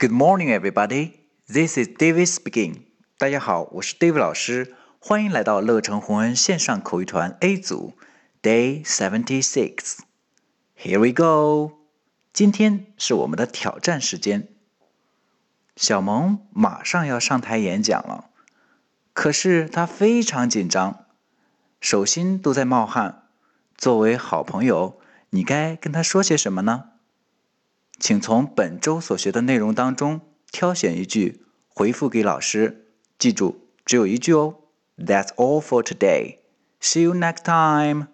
Good morning, everybody. This is David speaking. 大家好，我是 David 老师，欢迎来到乐成红恩线上口语团 A 组，Day seventy six. Here we go. 今天是我们的挑战时间。小萌马上要上台演讲了，可是他非常紧张，手心都在冒汗。作为好朋友，你该跟他说些什么呢？请从本周所学的内容当中挑选一句回复给老师。记住，只有一句哦。That's all for today. See you next time.